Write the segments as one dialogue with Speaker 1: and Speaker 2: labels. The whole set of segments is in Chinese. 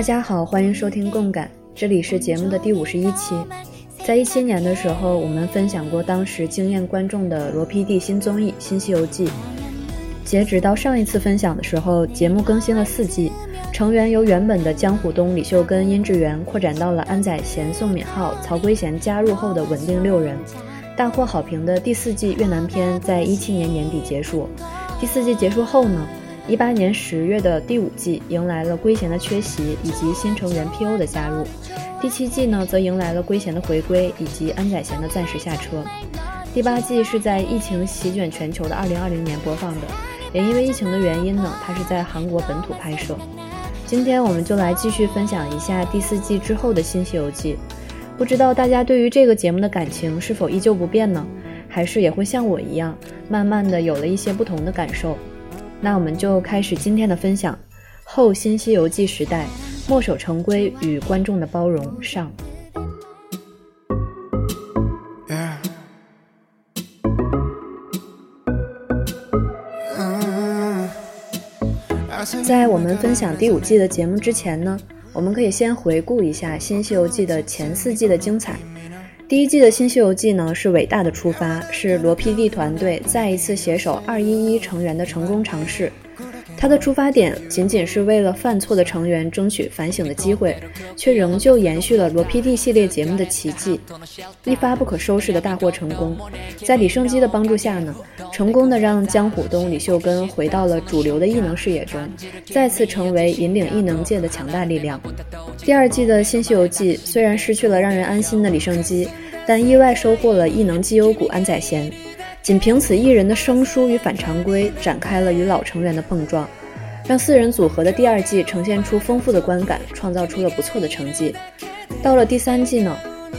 Speaker 1: 大家好，欢迎收听共感，这里是节目的第五十一期。在一七年的时候，我们分享过当时惊艳观众的罗 PD 新综艺《新西游记》。截止到上一次分享的时候，节目更新了四季，成员由原本的江虎东、李秀根、殷志源扩展到了安宰贤、宋敏浩、曹圭贤加入后的稳定六人。大获好评的第四季越南篇在一七年年底结束。第四季结束后呢？一八年十月的第五季迎来了圭贤的缺席以及新成员 P.O 的加入，第七季呢则迎来了圭贤的回归以及安宰贤的暂时下车。第八季是在疫情席卷全球的二零二零年播放的，也因为疫情的原因呢，它是在韩国本土拍摄。今天我们就来继续分享一下第四季之后的新西游记。不知道大家对于这个节目的感情是否依旧不变呢？还是也会像我一样，慢慢的有了一些不同的感受？那我们就开始今天的分享。后《新西游记》时代，墨守成规与观众的包容上。在我们分享第五季的节目之前呢，我们可以先回顾一下《新西游记》的前四季的精彩。第一季的《新西游记》呢是伟大的出发，是罗 PD 团队再一次携手二一一成员的成功尝试。他的出发点仅仅是为了犯错的成员争取反省的机会，却仍旧延续了罗 PD 系列节目的奇迹，一发不可收拾的大获成功。在李胜基的帮助下呢，成功的让江虎东、李秀根回到了主流的异能视野中，再次成为引领异能界的强大力量。第二季的新西游记虽然失去了让人安心的李胜基，但意外收获了异能绩优股安宰贤。仅凭此一人的生疏与反常规，展开了与老成员的碰撞，让四人组合的第二季呈现出丰富的观感，创造出了不错的成绩。到了第三季呢，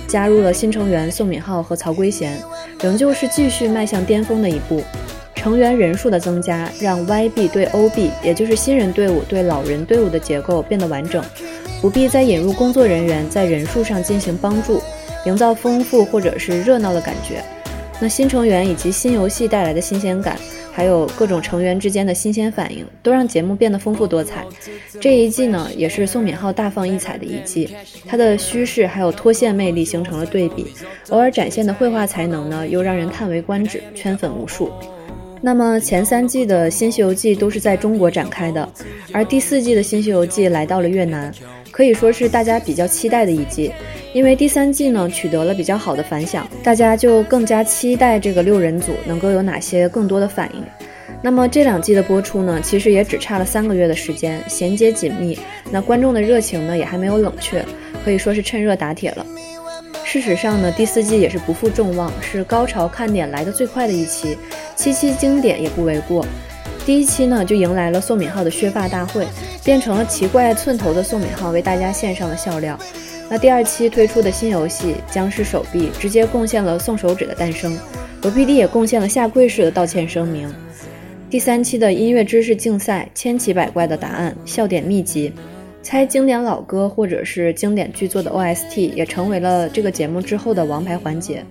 Speaker 1: 加入了新成员宋敏浩和曹圭贤，仍旧是继续迈向巅峰的一步。成员人数的增加，让 YB 对 OB，也就是新人队伍对老人队伍的结构变得完整，不必再引入工作人员在人数上进行帮助，营造丰富或者是热闹的感觉。那新成员以及新游戏带来的新鲜感，还有各种成员之间的新鲜反应，都让节目变得丰富多彩。这一季呢，也是宋敏浩大放异彩的一季，他的虚饰还有脱线魅力形成了对比，偶尔展现的绘画才能呢，又让人叹为观止，圈粉无数。那么前三季的新西游记都是在中国展开的，而第四季的新西游记来到了越南，可以说是大家比较期待的一季。因为第三季呢取得了比较好的反响，大家就更加期待这个六人组能够有哪些更多的反应。那么这两季的播出呢，其实也只差了三个月的时间，衔接紧密，那观众的热情呢也还没有冷却，可以说是趁热打铁了。事实上呢，第四季也是不负众望，是高潮看点来的最快的一期，七期经典也不为过。第一期呢就迎来了宋敏浩的削发大会，变成了奇怪寸头的宋敏浩为大家献上了笑料。那第二期推出的新游戏《僵尸手臂》直接贡献了送手指的诞生，罗 PD 也贡献了下跪式的道歉声明。第三期的音乐知识竞赛，千奇百怪的答案，笑点密集，猜经典老歌或者是经典剧作的 OST 也成为了这个节目之后的王牌环节。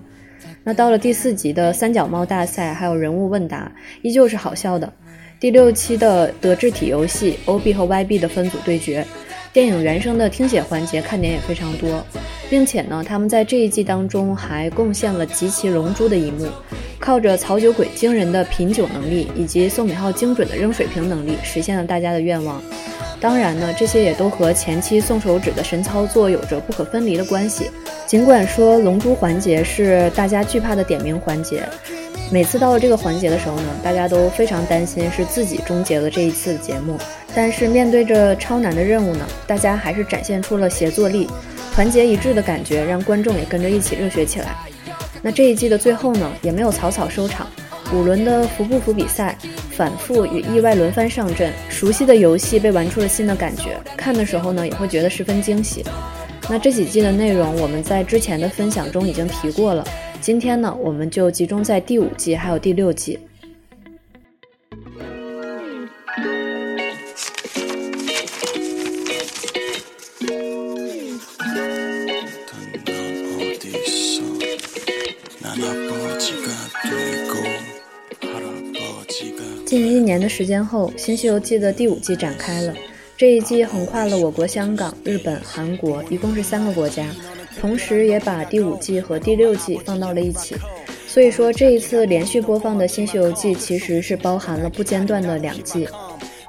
Speaker 1: 那到了第四集的三脚猫大赛，还有人物问答，依旧是好笑的。第六期的德智体游戏，OB 和 YB 的分组对决。电影原声的听写环节看点也非常多，并且呢，他们在这一季当中还贡献了极其龙珠的一幕，靠着曹酒鬼惊人的品酒能力以及宋敏浩精准的扔水瓶能力，实现了大家的愿望。当然呢，这些也都和前期送手指的神操作有着不可分离的关系。尽管说龙珠环节是大家惧怕的点名环节。每次到了这个环节的时候呢，大家都非常担心是自己终结了这一次的节目。但是面对着超难的任务呢，大家还是展现出了协作力、团结一致的感觉，让观众也跟着一起热血起来。那这一季的最后呢，也没有草草收场，五轮的服不服比赛，反复与意外轮番上阵，熟悉的游戏被玩出了新的感觉，看的时候呢，也会觉得十分惊喜。那这几季的内容，我们在之前的分享中已经提过了。今天呢，我们就集中在第五季还有第六季。近一年的时间后，《新西游记》的第五季展开了。这一季横跨了我国香港、日本、韩国，一共是三个国家，同时也把第五季和第六季放到了一起。所以说，这一次连续播放的新《西游记》其实是包含了不间断的两季。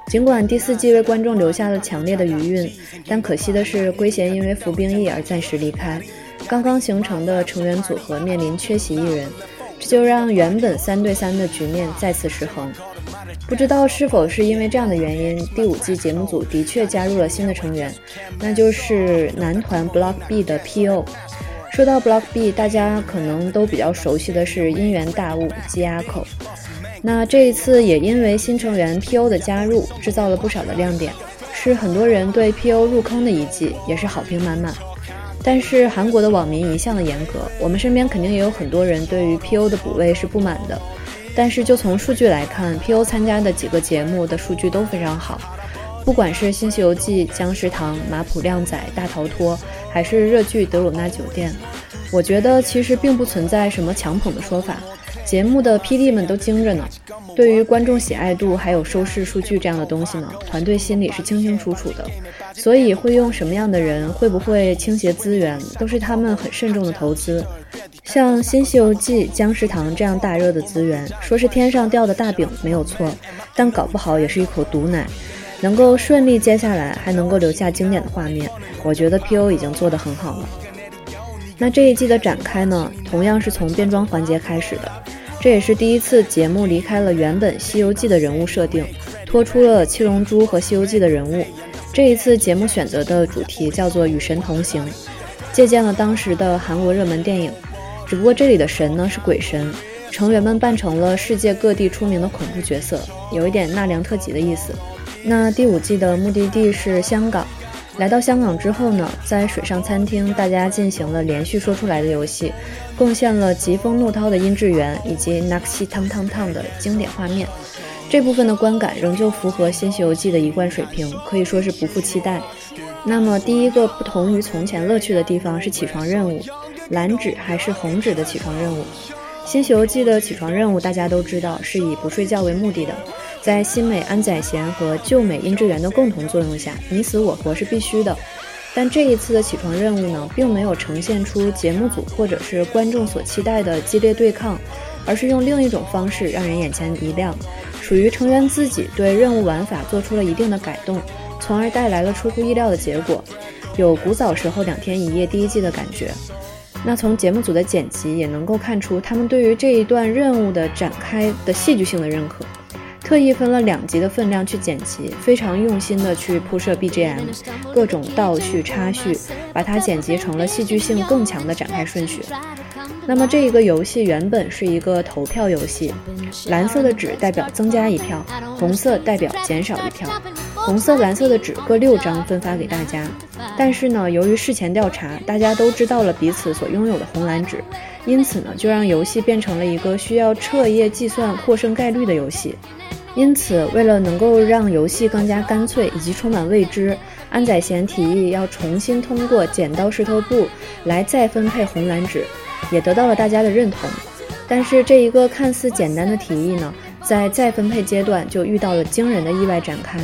Speaker 1: 尽管第四季为观众留下了强烈的余韵，但可惜的是，圭贤因为服兵役而暂时离开，刚刚形成的成员组合面临缺席一人，这就让原本三对三的局面再次失衡。不知道是否是因为这样的原因，第五季节目组的确加入了新的成员，那就是男团 Block B 的 P.O。说到 Block B，大家可能都比较熟悉的是音源大物 G 阿口。那这一次也因为新成员 P.O 的加入，制造了不少的亮点，是很多人对 P.O 入坑的一季，也是好评满满。但是韩国的网民一向的严格，我们身边肯定也有很多人对于 P.O 的补位是不满的。但是就从数据来看，P.O 参加的几个节目的数据都非常好，不管是《新西游记》、《僵尸堂》、《马普靓仔》、《大逃脱》，还是热剧《德鲁纳酒店》，我觉得其实并不存在什么强捧的说法。节目的 PD 们都精着呢，对于观众喜爱度还有收视数据这样的东西呢，团队心里是清清楚楚的，所以会用什么样的人，会不会倾斜资源，都是他们很慎重的投资。像《新西游记》《僵尸堂》这样大热的资源，说是天上掉的大饼没有错，但搞不好也是一口毒奶。能够顺利接下来，还能够留下经典的画面，我觉得 P.O 已经做得很好了。那这一季的展开呢，同样是从变装环节开始的。这也是第一次节目离开了原本《西游记》的人物设定，拖出了七龙珠和《西游记》的人物。这一次节目选择的主题叫做“与神同行”，借鉴了当时的韩国热门电影，只不过这里的神呢是鬼神，成员们扮成了世界各地出名的恐怖角色，有一点纳凉特辑的意思。那第五季的目的地是香港。来到香港之后呢，在水上餐厅，大家进行了连续说出来的游戏，贡献了疾风怒涛的殷志源以及 Naxi 汤汤汤的经典画面。这部分的观感仍旧符合《新西游记》的一贯水平，可以说是不负期待。那么第一个不同于从前乐趣的地方是起床任务，蓝纸还是红纸的起床任务？《新西游记》的起床任务大家都知道是以不睡觉为目的的。在新美安宰贤和旧美殷志源的共同作用下，你死我活是必须的。但这一次的起床任务呢，并没有呈现出节目组或者是观众所期待的激烈对抗，而是用另一种方式让人眼前一亮，属于成员自己对任务玩法做出了一定的改动，从而带来了出乎意料的结果，有古早时候两天一夜第一季的感觉。那从节目组的剪辑也能够看出，他们对于这一段任务的展开的戏剧性的认可。特意分了两集的分量去剪辑，非常用心的去铺设 BGM，各种倒叙插叙，把它剪辑成了戏剧性更强的展开顺序。那么这一个游戏原本是一个投票游戏，蓝色的纸代表增加一票，红色代表减少一票，红色、蓝色的纸各六张分发给大家。但是呢，由于事前调查，大家都知道了彼此所拥有的红蓝纸，因此呢，就让游戏变成了一个需要彻夜计算获胜概率的游戏。因此，为了能够让游戏更加干脆以及充满未知，安宰贤提议要重新通过剪刀石头布来再分配红蓝纸，也得到了大家的认同。但是，这一个看似简单的提议呢，在再分配阶段就遇到了惊人的意外展开。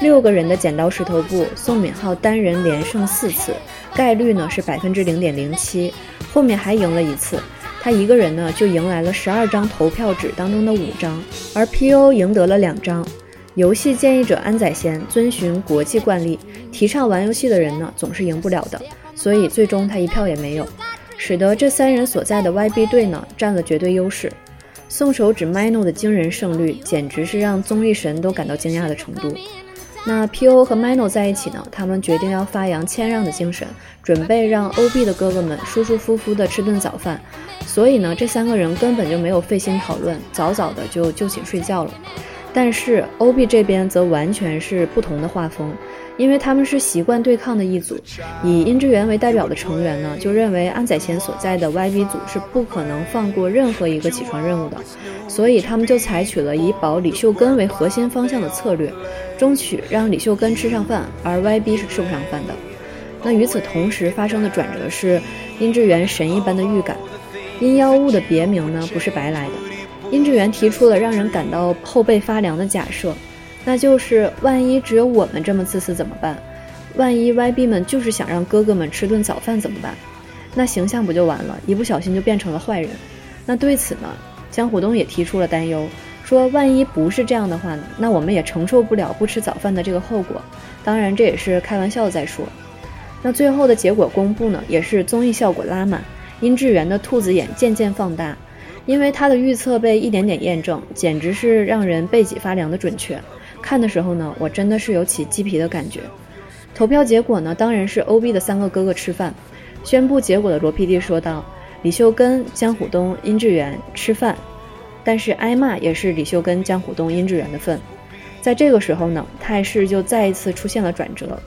Speaker 1: 六个人的剪刀石头布，宋敏浩单人连胜四次，概率呢是百分之零点零七，后面还赢了一次。他一个人呢，就迎来了十二张投票纸当中的五张，而 P.O 赢得了两张。游戏建议者安宰贤遵循国际惯例，提倡玩游戏的人呢总是赢不了的，所以最终他一票也没有，使得这三人所在的 YB 队呢占了绝对优势。送手指 Mino 的惊人胜率，简直是让综艺神都感到惊讶的程度。那 P.O 和 Mino 在一起呢？他们决定要发扬谦让的精神，准备让 O.B 的哥哥们舒舒服服的吃顿早饭。所以呢，这三个人根本就没有费心讨论，早早的就就寝睡觉了。但是 O.B 这边则完全是不同的画风。因为他们是习惯对抗的一组，以殷志源为代表的成员呢，就认为安宰贤所在的 YB 组是不可能放过任何一个起床任务的，所以他们就采取了以保李秀根为核心方向的策略，争取让李秀根吃上饭，而 YB 是吃不上饭的。那与此同时发生的转折是，殷志源神一般的预感，阴妖物的别名呢不是白来的，殷志源提出了让人感到后背发凉的假设。那就是万一只有我们这么自私怎么办？万一 YB 们就是想让哥哥们吃顿早饭怎么办？那形象不就完了？一不小心就变成了坏人。那对此呢，江虎东也提出了担忧，说万一不是这样的话呢，那我们也承受不了不吃早饭的这个后果。当然这也是开玩笑在说。那最后的结果公布呢，也是综艺效果拉满，殷志源的兔子眼渐渐放大，因为他的预测被一点点验证，简直是让人背脊发凉的准确。看的时候呢，我真的是有起鸡皮的感觉。投票结果呢，当然是 O B 的三个哥哥吃饭。宣布结果的罗 PD 说道：“李秀根、江虎东、殷志源吃饭，但是挨骂也是李秀根、江虎东、殷志源的份。”在这个时候呢，态势就再一次出现了转折。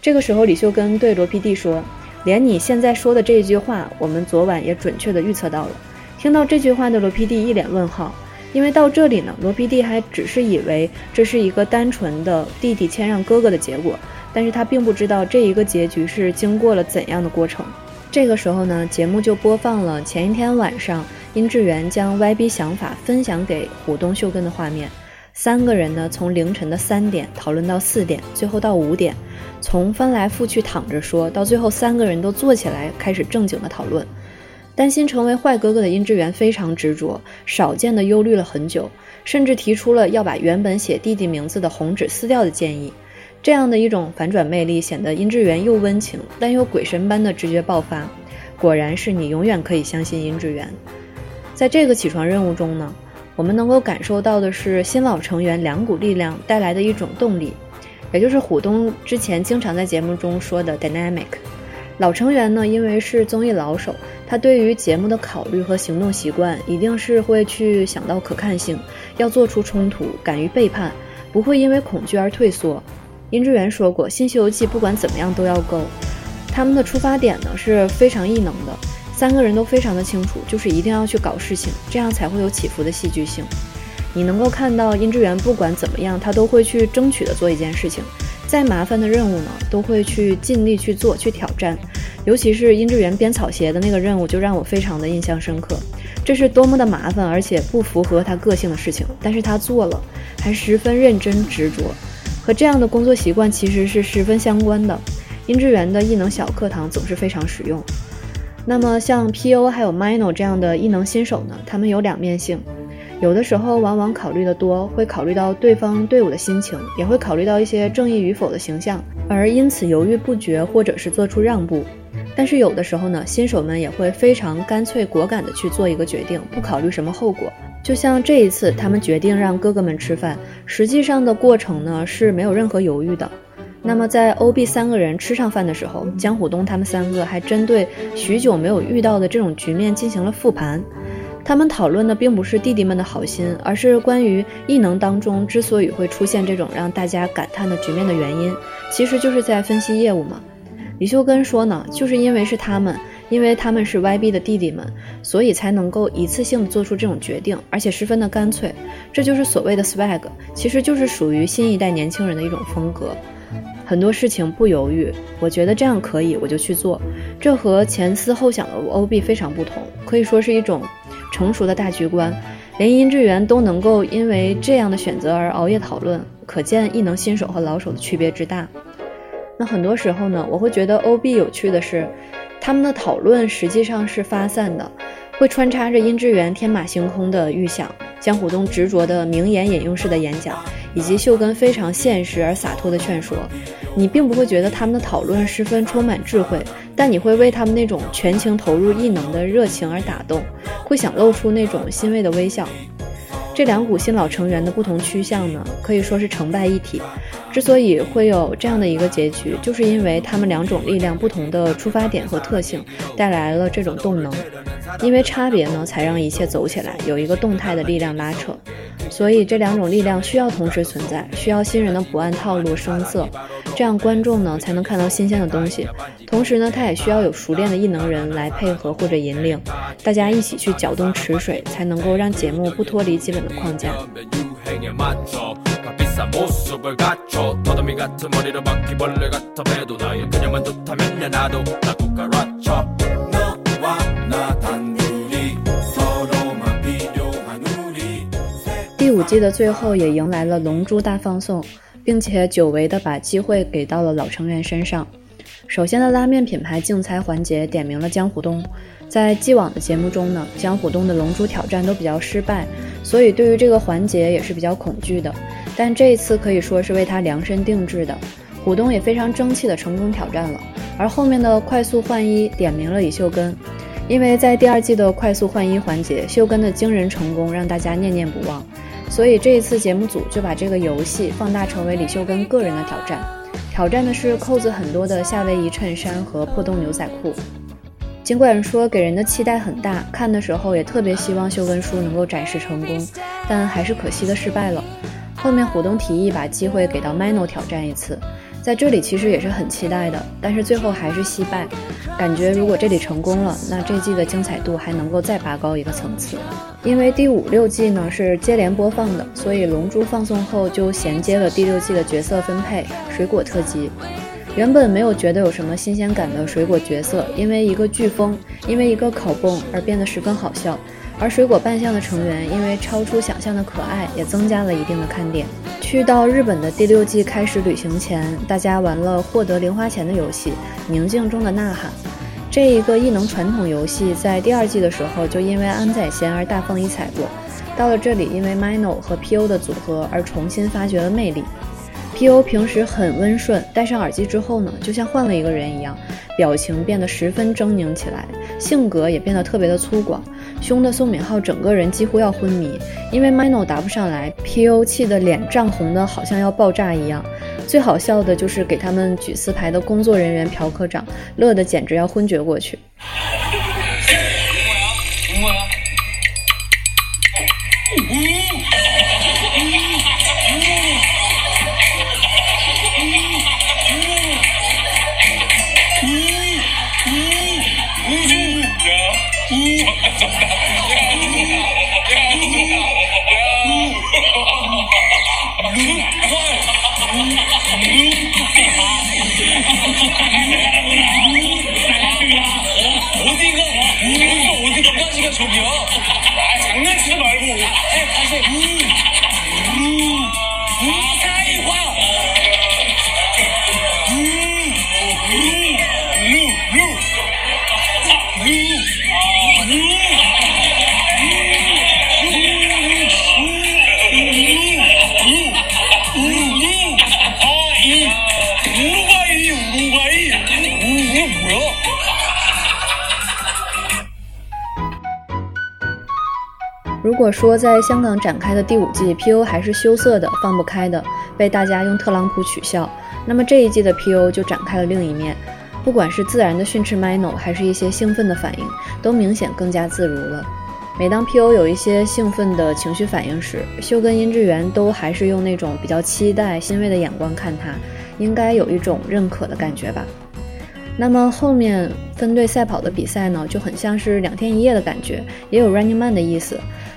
Speaker 1: 这个时候，李秀根对罗 PD 说：“连你现在说的这一句话，我们昨晚也准确的预测到了。”听到这句话的罗 PD 一脸问号，因为到这里呢，罗 PD 还只是以为这是一个单纯的弟弟谦让哥哥的结果。但是他并不知道这一个结局是经过了怎样的过程。这个时候呢，节目就播放了前一天晚上殷志源将 YB 想法分享给虎东秀根的画面。三个人呢，从凌晨的三点讨论到四点，最后到五点，从翻来覆去躺着说到最后，三个人都坐起来开始正经的讨论。担心成为坏哥哥的殷志源非常执着，少见的忧虑了很久，甚至提出了要把原本写弟弟名字的红纸撕掉的建议。这样的一种反转魅力，显得殷志源又温情，但又鬼神般的直觉爆发。果然是你永远可以相信殷志源。在这个起床任务中呢，我们能够感受到的是新老成员两股力量带来的一种动力，也就是虎东之前经常在节目中说的 dynamic。老成员呢，因为是综艺老手，他对于节目的考虑和行动习惯，一定是会去想到可看性，要做出冲突，敢于背叛，不会因为恐惧而退缩。殷志源说过，《新西游记》不管怎么样都要够。他们的出发点呢是非常异能的，三个人都非常的清楚，就是一定要去搞事情，这样才会有起伏的戏剧性。你能够看到殷志源不管怎么样，他都会去争取的做一件事情，再麻烦的任务呢，都会去尽力去做，去挑战。尤其是殷志源编草鞋的那个任务，就让我非常的印象深刻。这是多么的麻烦，而且不符合他个性的事情，但是他做了，还十分认真执着。和这样的工作习惯其实是十分相关的。殷志源的异能小课堂总是非常实用。那么像 P.O 还有 Mino 这样的异能新手呢？他们有两面性，有的时候往往考虑的多，会考虑到对方队伍的心情，也会考虑到一些正义与否的形象，而因此犹豫不决或者是做出让步。但是有的时候呢，新手们也会非常干脆果敢的去做一个决定，不考虑什么后果。就像这一次，他们决定让哥哥们吃饭，实际上的过程呢是没有任何犹豫的。那么在 O B 三个人吃上饭的时候，江虎东他们三个还针对许久没有遇到的这种局面进行了复盘。他们讨论的并不是弟弟们的好心，而是关于异能当中之所以会出现这种让大家感叹的局面的原因，其实就是在分析业务嘛。李秀根说呢，就是因为是他们。因为他们是 YB 的弟弟们，所以才能够一次性做出这种决定，而且十分的干脆。这就是所谓的 swag，其实就是属于新一代年轻人的一种风格。很多事情不犹豫，我觉得这样可以，我就去做。这和前思后想的 OB 非常不同，可以说是一种成熟的大局观。连殷志源都能够因为这样的选择而熬夜讨论，可见异能新手和老手的区别之大。那很多时候呢，我会觉得 OB 有趣的是。他们的讨论实际上是发散的，会穿插着殷志源天马行空的预想，江虎东执着的名言引用式的演讲，以及秀根非常现实而洒脱的劝说。你并不会觉得他们的讨论十分充满智慧，但你会为他们那种全情投入异能的热情而打动，会想露出那种欣慰的微笑。这两股新老成员的不同趋向呢，可以说是成败一体。之所以会有这样的一个结局，就是因为他们两种力量不同的出发点和特性，带来了这种动能。因为差别呢，才让一切走起来，有一个动态的力量拉扯。所以这两种力量需要同时存在，需要新人的不按套路生色，这样观众呢才能看到新鲜的东西。同时呢，他也需要有熟练的异能人来配合或者引领，大家一起去搅动池水，才能够让节目不脱离基本的框架。第五季的最后也迎来了龙珠大放送，并且久违的把机会给到了老成员身上。首先的拉面品牌竞猜环节点名了江湖东，在既往的节目中呢，江湖东的龙珠挑战都比较失败，所以对于这个环节也是比较恐惧的。但这一次可以说是为他量身定制的，虎东也非常争气的成功挑战了。而后面的快速换衣点名了李秀根，因为在第二季的快速换衣环节，秀根的惊人成功让大家念念不忘，所以这一次节目组就把这个游戏放大成为李秀根个人的挑战。挑战的是扣子很多的夏威夷衬衫和破洞牛仔裤。尽管说给人的期待很大，看的时候也特别希望秀根叔能够展示成功，但还是可惜的失败了。后面虎东提议把机会给到 Mino 挑战一次。在这里其实也是很期待的，但是最后还是惜败。感觉如果这里成功了，那这季的精彩度还能够再拔高一个层次。因为第五六季呢是接连播放的，所以《龙珠》放送后就衔接了第六季的角色分配水果特辑。原本没有觉得有什么新鲜感的水果角色，因为一个飓风，因为一个烤泵而变得十分好笑。而水果扮相的成员因为超出想象的可爱，也增加了一定的看点。去到日本的第六季开始旅行前，大家玩了获得零花钱的游戏《宁静中的呐喊》。这一个异能传统游戏在第二季的时候就因为安宰贤而大放异彩过，到了这里因为 Mino 和 PO 的组合而重新发掘了魅力。PO 平时很温顺，戴上耳机之后呢，就像换了一个人一样，表情变得十分狰狞起来，性格也变得特别的粗犷。凶的宋敏浩整个人几乎要昏迷，因为 Mino 答不上来，PO 气的脸涨红的好像要爆炸一样。最好笑的就是给他们举四牌的工作人员朴科长，乐得简直要昏厥过去。如如果说在香港展开的第五季，P.O 还是羞涩的、放不开的，被大家用特朗普取笑，那么这一季的 P.O 就展开了另一面。不管是自然的训斥 Mino，还是一些兴奋的反应，都明显更加自如了。每当 P.O 有一些兴奋的情绪反应时，秀跟殷志源都还是用那种比较期待、欣慰的眼光看他，应该有一种认可的感觉吧。那么后面分队赛跑的比赛呢，就很像是两天一夜的感觉，也有 Running Man 的意思。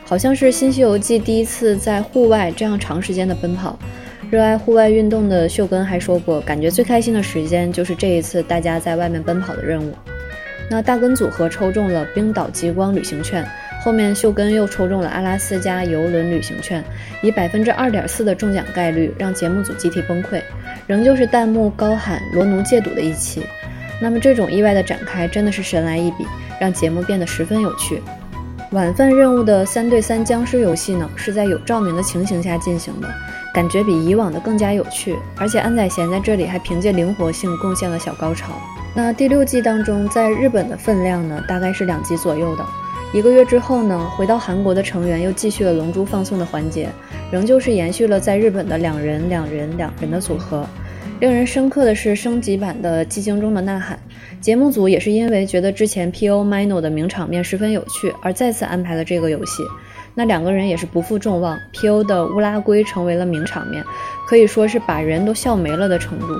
Speaker 1: 好像是新西游记第一次在户外这样长时间的奔跑。热爱户外运动的秀根还说过，感觉最开心的时间就是这一次大家在外面奔跑的任务。那大根组合抽中了冰岛极光旅行券，后面秀根又抽中了阿拉斯加游轮旅行券，以百分之二点四的中奖概率让节目组集体崩溃，仍旧是弹幕高喊罗奴戒赌的一期。那么这种意外的展开真的是神来一笔，让节目变得十分有趣。晚饭任务的三对三僵尸游戏呢，是在有照明的情形下进行的，感觉比以往的更加有趣。而且安宰贤在这里还凭借灵活性贡献了小高潮。那第六季当中，在日本的分量呢，大概是两集左右的。一个月之后呢，回到韩国的成员又继续了龙珠放送的环节，仍旧是延续了在日本的两人两人两人的组合。令人深刻的是升级版的寂静中的呐喊。节目组也是因为觉得之前 P.O. Mino 的名场面十分有趣，而再次安排了这个游戏。那两个人也是不负众望，P.O. 的乌拉圭成为了名场面，可以说是把人都笑没了的程度。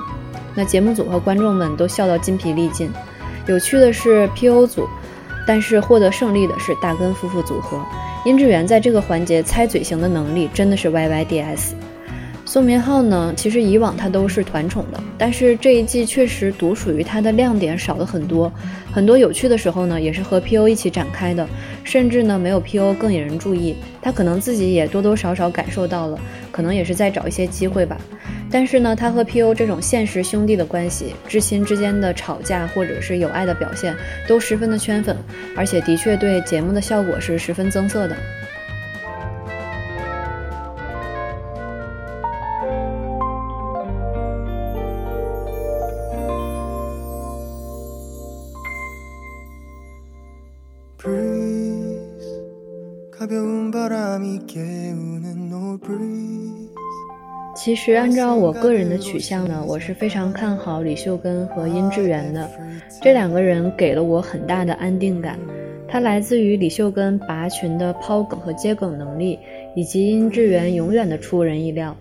Speaker 1: 那节目组和观众们都笑到筋疲力尽。有趣的是 P.O. 组，但是获得胜利的是大根夫妇组合。殷志源在这个环节猜嘴型的能力真的是 YYDS。宋明浩呢，其实以往他都是团宠的，但是这一季确实独属于他的亮点少了很多，很多有趣的时候呢，也是和 P.O 一起展开的，甚至呢没有 P.O 更引人注意，他可能自己也多多少少感受到了，可能也是在找一些机会吧。但是呢，他和 P.O 这种现实兄弟的关系，至亲之间的吵架或者是有爱的表现，都十分的圈粉，而且的确对节目的效果是十分增色的。其实按照我个人的取向呢，我是非常看好李秀根和殷志源的。这两个人给了我很大的安定感，他来自于李秀根拔群的抛梗和接梗能力，以及殷志源永远的出人意料。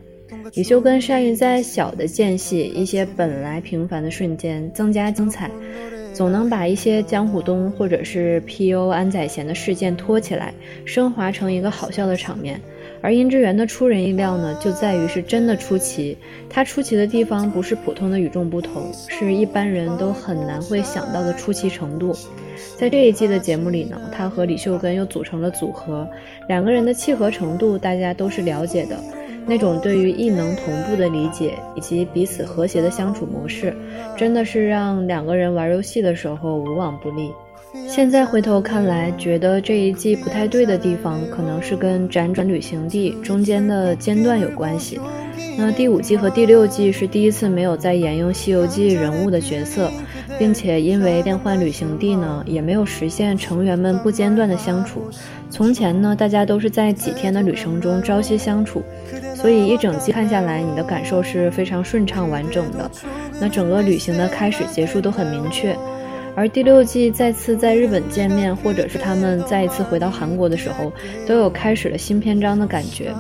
Speaker 1: 李秀根善于在小的间隙、一些本来平凡的瞬间增加精彩，总能把一些江虎东或者是 P.O. 安宰贤的事件拖起来，升华成一个好笑的场面。而殷之源的出人意料呢，就在于是真的出奇。他出奇的地方不是普通的与众不同，是一般人都很难会想到的出奇程度。在这一季的节目里呢，他和李秀根又组成了组合，两个人的契合程度大家都是了解的。那种对于异能同步的理解，以及彼此和谐的相处模式，真的是让两个人玩游戏的时候无往不利。现在回头看来，觉得这一季不太对的地方，可能是跟辗转旅行地中间的间断有关系。那第五季和第六季是第一次没有再沿用《西游记》人物的角色，并且因为变换旅行地呢，也没有实现成员们不间断的相处。从前呢，大家都是在几天的旅程中朝夕相处，所以一整季看下来，你的感受是非常顺畅完整的。那整个旅行的开始结束都很明确。而第六季再次在日本见面，或者是他们再一次回到韩国的时候，都有开始了新篇章的感觉。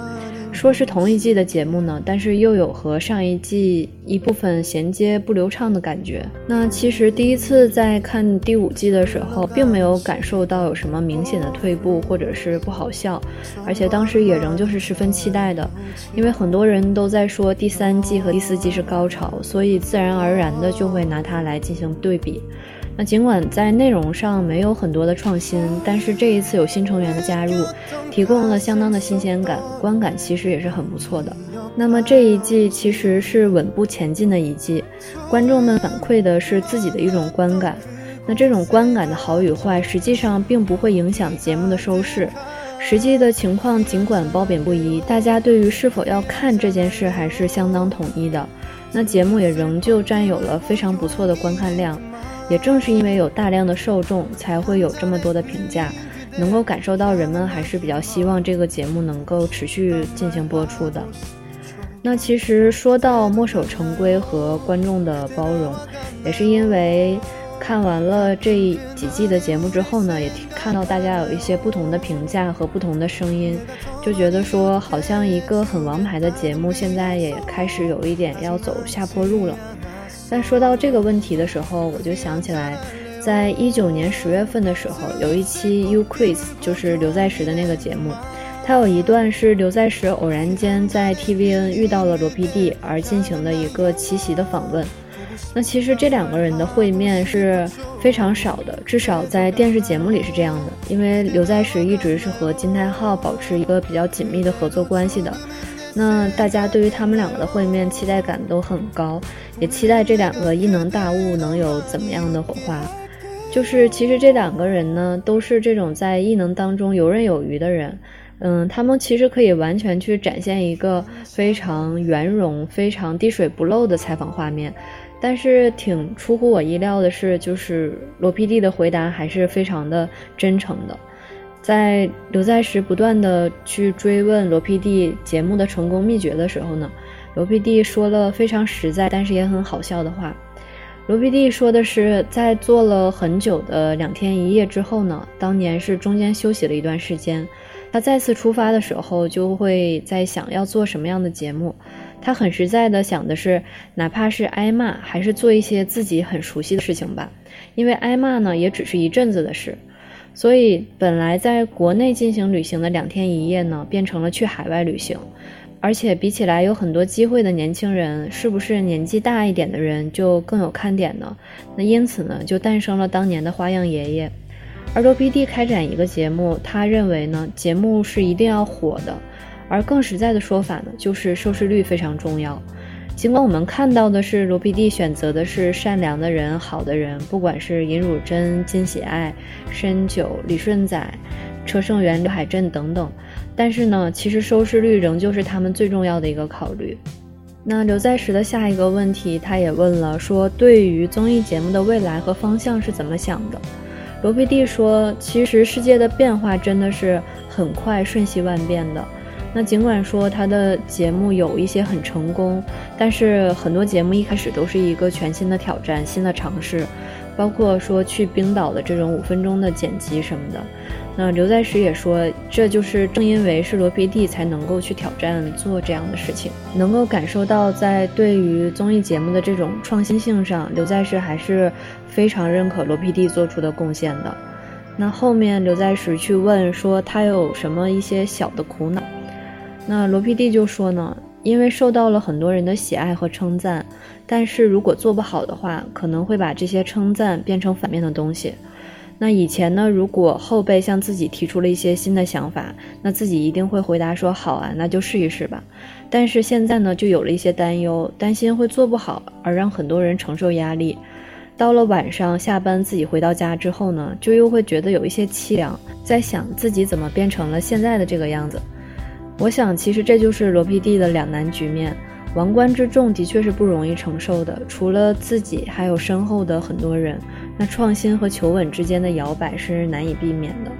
Speaker 1: 说是同一季的节目呢，但是又有和上一季一部分衔接不流畅的感觉。那其实第一次在看第五季的时候，并没有感受到有什么明显的退步，或者是不好笑，而且当时也仍旧是十分期待的，因为很多人都在说第三季和第四季是高潮，所以自然而然的就会拿它来进行对比。那尽管在内容上没有很多的创新，但是这一次有新成员的加入，提供了相当的新鲜感，观感其实也是很不错的。那么这一季其实是稳步前进的一季，观众们反馈的是自己的一种观感。那这种观感的好与坏，实际上并不会影响节目的收视。实际的情况尽管褒贬不一，大家对于是否要看这件事还是相当统一的。那节目也仍旧占有了非常不错的观看量。也正是因为有大量的受众，才会有这么多的评价，能够感受到人们还是比较希望这个节目能够持续进行播出的。那其实说到墨守成规和观众的包容，也是因为看完了这几季的节目之后呢，也看到大家有一些不同的评价和不同的声音，就觉得说好像一个很王牌的节目，现在也开始有一点要走下坡路了。但说到这个问题的时候，我就想起来，在一九年十月份的时候，有一期 U Quiz，就是刘在石的那个节目，它有一段是刘在石偶然间在 TVN 遇到了罗 PD 而进行的一个奇袭的访问。那其实这两个人的会面是非常少的，至少在电视节目里是这样的，因为刘在石一直是和金泰浩保持一个比较紧密的合作关系的。那大家对于他们两个的会面期待感都很高，也期待这两个异能大物能有怎么样的火花。就是其实这两个人呢，都是这种在异能当中游刃有余的人。嗯，他们其实可以完全去展现一个非常圆融、非常滴水不漏的采访画面。但是挺出乎我意料的是，就是罗 PD 的回答还是非常的真诚的。在刘在石不断的去追问罗 PD 节目的成功秘诀的时候呢，罗 PD 说了非常实在，但是也很好笑的话。罗 PD 说的是，在做了很久的两天一夜之后呢，当年是中间休息了一段时间，他再次出发的时候，就会在想要做什么样的节目。他很实在的想的是，哪怕是挨骂，还是做一些自己很熟悉的事情吧，因为挨骂呢，也只是一阵子的事。所以，本来在国内进行旅行的两天一夜呢，变成了去海外旅行。而且比起来有很多机会的年轻人，是不是年纪大一点的人就更有看点呢？那因此呢，就诞生了当年的花样爷爷。而罗 PD 开展一个节目，他认为呢，节目是一定要火的，而更实在的说法呢，就是收视率非常重要。尽管我们看到的是罗 PD 选择的是善良的人、好的人，不管是尹汝贞、金喜爱、申九、李顺宰、车胜元、刘海镇等等。但是呢，其实收视率仍旧是他们最重要的一个考虑。那刘在石的下一个问题，他也问了，说对于综艺节目的未来和方向是怎么想的？罗 PD 说，其实世界的变化真的是很快，瞬息万变的。那尽管说他的节目有一些很成功，但是很多节目一开始都是一个全新的挑战、新的尝试，包括说去冰岛的这种五分钟的剪辑什么的。那刘在石也说，这就是正因为是罗 PD 才能够去挑战做这样的事情，能够感受到在对于综艺节目的这种创新性上，刘在石还是非常认可罗 PD 做出的贡献的。那后面刘在石去问说他有什么一些小的苦恼，那罗 PD 就说呢，因为受到了很多人的喜爱和称赞，但是如果做不好的话，可能会把这些称赞变成反面的东西。那以前呢，如果后辈向自己提出了一些新的想法，那自己一定会回答说好啊，那就试一试吧。但是现在呢，就有了一些担忧，担心会做不好，而让很多人承受压力。到了晚上下班，自己回到家之后呢，就又会觉得有一些凄凉，在想自己怎么变成了现在的这个样子。我想，其实这就是罗皮蒂的两难局面。王冠之重的确是不容易承受的，除了自己，还有身后的很多人。那创新和求稳之间的摇摆是难以避免的。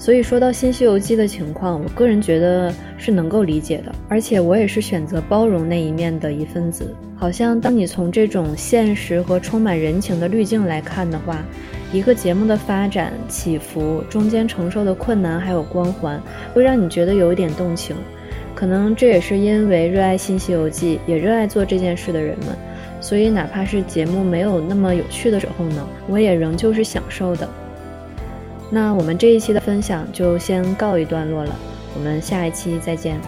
Speaker 1: 所以说到《新西游记》的情况，我个人觉得是能够理解的，而且我也是选择包容那一面的一份子。好像当你从这种现实和充满人情的滤镜来看的话，一个节目的发展起伏中间承受的困难还有光环，会让你觉得有一点动情。可能这也是因为热爱《新西游记》，也热爱做这件事的人们，所以哪怕是节目没有那么有趣的时候呢，我也仍旧是享受的。那我们这一期的分享就先告一段落了，我们下一期再见。